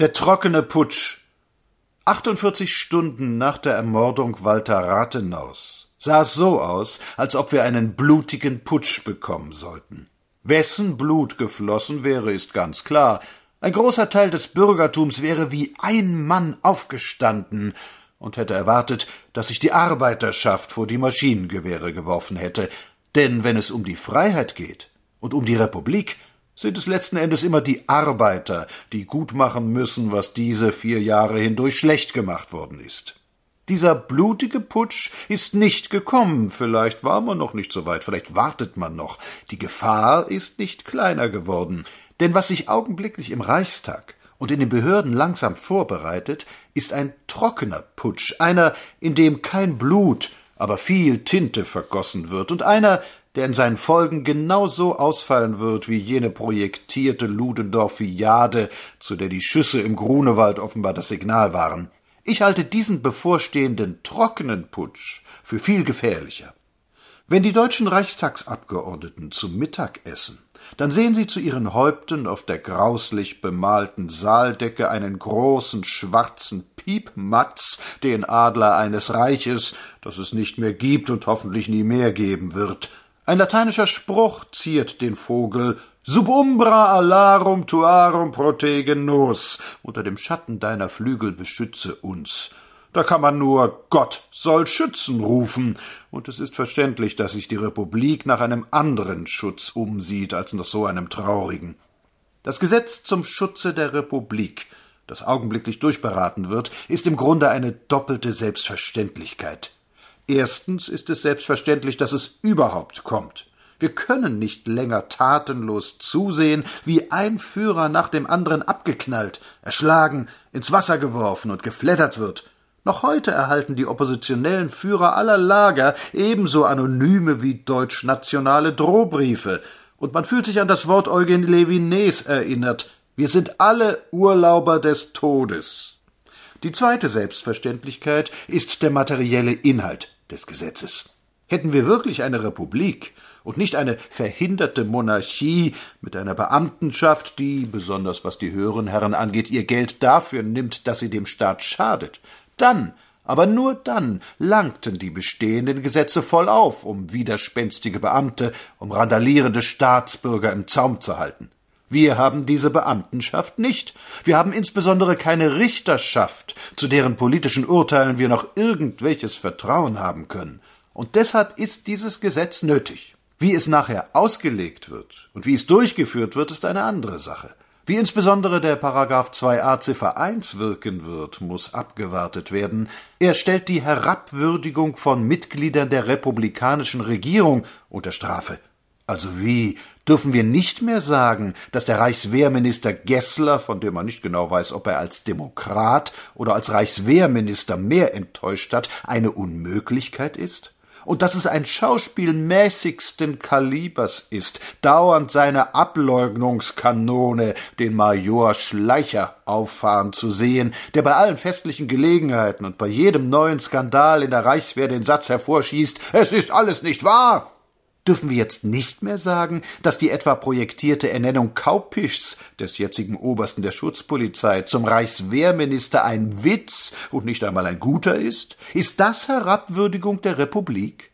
Der trockene Putsch. 48 Stunden nach der Ermordung Walter Rathenaus sah es so aus, als ob wir einen blutigen Putsch bekommen sollten. Wessen Blut geflossen wäre, ist ganz klar. Ein großer Teil des Bürgertums wäre wie ein Mann aufgestanden und hätte erwartet, dass sich die Arbeiterschaft vor die Maschinengewehre geworfen hätte. Denn wenn es um die Freiheit geht und um die Republik, sind es letzten Endes immer die Arbeiter, die gutmachen müssen, was diese vier Jahre hindurch schlecht gemacht worden ist. Dieser blutige Putsch ist nicht gekommen, vielleicht war man noch nicht so weit, vielleicht wartet man noch. Die Gefahr ist nicht kleiner geworden, denn was sich augenblicklich im Reichstag und in den Behörden langsam vorbereitet, ist ein trockener Putsch, einer, in dem kein Blut, aber viel Tinte vergossen wird, und einer, der in seinen Folgen genauso ausfallen wird wie jene projektierte Ludendorffiade, zu der die Schüsse im Grunewald offenbar das Signal waren. Ich halte diesen bevorstehenden trockenen Putsch für viel gefährlicher. Wenn die deutschen Reichstagsabgeordneten zum Mittag essen, dann sehen sie zu ihren Häupten auf der grauslich bemalten Saaldecke einen großen schwarzen Piepmatz, den Adler eines Reiches, das es nicht mehr gibt und hoffentlich nie mehr geben wird, ein lateinischer Spruch ziert den Vogel Sub umbra alarum tuarum protege nos. Unter dem Schatten deiner Flügel beschütze uns. Da kann man nur Gott soll schützen rufen, und es ist verständlich, dass sich die Republik nach einem anderen Schutz umsieht als nach so einem traurigen. Das Gesetz zum Schutze der Republik, das augenblicklich durchberaten wird, ist im Grunde eine doppelte Selbstverständlichkeit. Erstens ist es selbstverständlich, dass es überhaupt kommt. Wir können nicht länger tatenlos zusehen, wie ein Führer nach dem anderen abgeknallt, erschlagen, ins Wasser geworfen und geflattert wird. Noch heute erhalten die oppositionellen Führer aller Lager ebenso anonyme wie deutschnationale Drohbriefe, und man fühlt sich an das Wort Eugen Levinés erinnert. Wir sind alle Urlauber des Todes. Die zweite Selbstverständlichkeit ist der materielle Inhalt des Gesetzes. Hätten wir wirklich eine Republik und nicht eine verhinderte Monarchie mit einer Beamtenschaft, die, besonders was die höheren Herren angeht, ihr Geld dafür nimmt, dass sie dem Staat schadet, dann, aber nur dann langten die bestehenden Gesetze voll auf, um widerspenstige Beamte, um randalierende Staatsbürger im Zaum zu halten. Wir haben diese Beamtenschaft nicht. Wir haben insbesondere keine Richterschaft, zu deren politischen Urteilen wir noch irgendwelches Vertrauen haben können. Und deshalb ist dieses Gesetz nötig. Wie es nachher ausgelegt wird und wie es durchgeführt wird, ist eine andere Sache. Wie insbesondere der Paragraph 2a Ziffer 1 wirken wird, muss abgewartet werden. Er stellt die Herabwürdigung von Mitgliedern der republikanischen Regierung unter Strafe. Also wie dürfen wir nicht mehr sagen, dass der Reichswehrminister Gessler, von dem man nicht genau weiß, ob er als Demokrat oder als Reichswehrminister mehr enttäuscht hat, eine Unmöglichkeit ist? und dass es ein Schauspiel mäßigsten Kalibers ist, dauernd seine Ableugnungskanone, den Major Schleicher, auffahren zu sehen, der bei allen festlichen Gelegenheiten und bei jedem neuen Skandal in der Reichswehr den Satz hervorschießt, es ist alles nicht wahr, Dürfen wir jetzt nicht mehr sagen, dass die etwa projektierte Ernennung Kaupischs, des jetzigen Obersten der Schutzpolizei, zum Reichswehrminister ein Witz und nicht einmal ein guter ist? Ist das Herabwürdigung der Republik?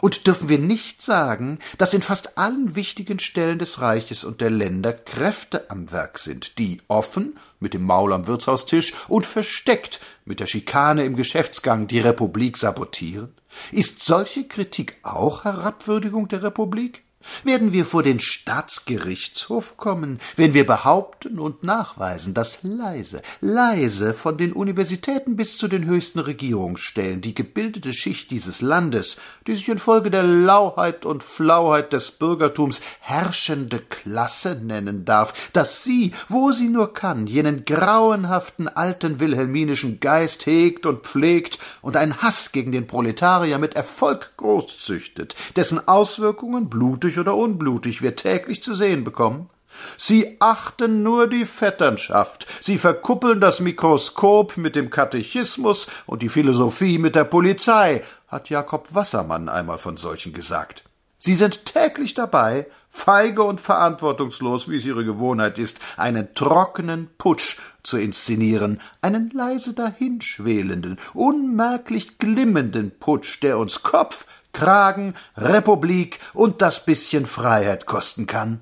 Und dürfen wir nicht sagen, dass in fast allen wichtigen Stellen des Reiches und der Länder Kräfte am Werk sind, die offen mit dem Maul am Wirtshaustisch und versteckt mit der Schikane im Geschäftsgang die Republik sabotieren? Ist solche Kritik auch Herabwürdigung der Republik? Werden wir vor den Staatsgerichtshof kommen, wenn wir behaupten und nachweisen, dass leise, leise von den Universitäten bis zu den höchsten Regierungsstellen die gebildete Schicht dieses Landes, die sich infolge der Lauheit und Flauheit des Bürgertums herrschende Klasse nennen darf, dass sie, wo sie nur kann, jenen grauenhaften alten wilhelminischen Geist hegt und pflegt und einen Hass gegen den Proletarier mit Erfolg großzüchtet, dessen Auswirkungen blutig oder unblutig wir täglich zu sehen bekommen? Sie achten nur die Vetternschaft, sie verkuppeln das Mikroskop mit dem Katechismus und die Philosophie mit der Polizei, hat Jakob Wassermann einmal von solchen gesagt. Sie sind täglich dabei, feige und verantwortungslos, wie es ihre Gewohnheit ist, einen trockenen Putsch zu inszenieren, einen leise dahinschwelenden, unmerklich glimmenden Putsch, der uns Kopf, Kragen, Republik und das bisschen Freiheit kosten kann.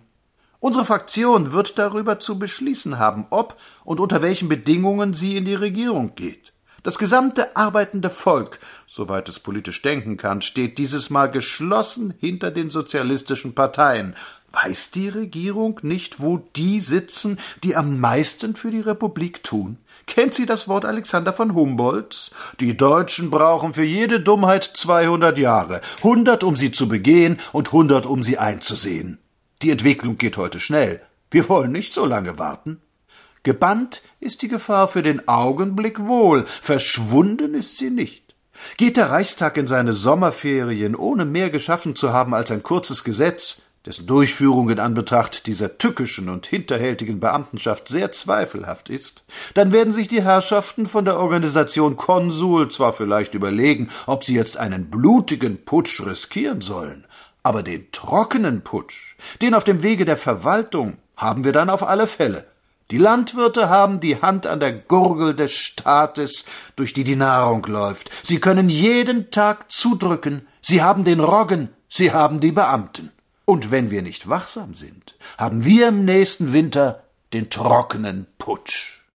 Unsere Fraktion wird darüber zu beschließen haben, ob und unter welchen Bedingungen sie in die Regierung geht. Das gesamte arbeitende Volk, soweit es politisch denken kann, steht dieses Mal geschlossen hinter den sozialistischen Parteien. Weiß die Regierung nicht, wo die sitzen, die am meisten für die Republik tun? Kennt sie das Wort Alexander von Humboldts? Die Deutschen brauchen für jede Dummheit zweihundert Jahre, hundert, um sie zu begehen und hundert, um sie einzusehen. Die Entwicklung geht heute schnell. Wir wollen nicht so lange warten. Gebannt ist die Gefahr für den Augenblick wohl, verschwunden ist sie nicht. Geht der Reichstag in seine Sommerferien, ohne mehr geschaffen zu haben als ein kurzes Gesetz, dessen Durchführung in Anbetracht dieser tückischen und hinterhältigen Beamtenschaft sehr zweifelhaft ist, dann werden sich die Herrschaften von der Organisation Konsul zwar vielleicht überlegen, ob sie jetzt einen blutigen Putsch riskieren sollen, aber den trockenen Putsch, den auf dem Wege der Verwaltung, haben wir dann auf alle Fälle. Die Landwirte haben die Hand an der Gurgel des Staates, durch die die Nahrung läuft. Sie können jeden Tag zudrücken. Sie haben den Roggen. Sie haben die Beamten. Und wenn wir nicht wachsam sind, haben wir im nächsten Winter den trockenen Putsch.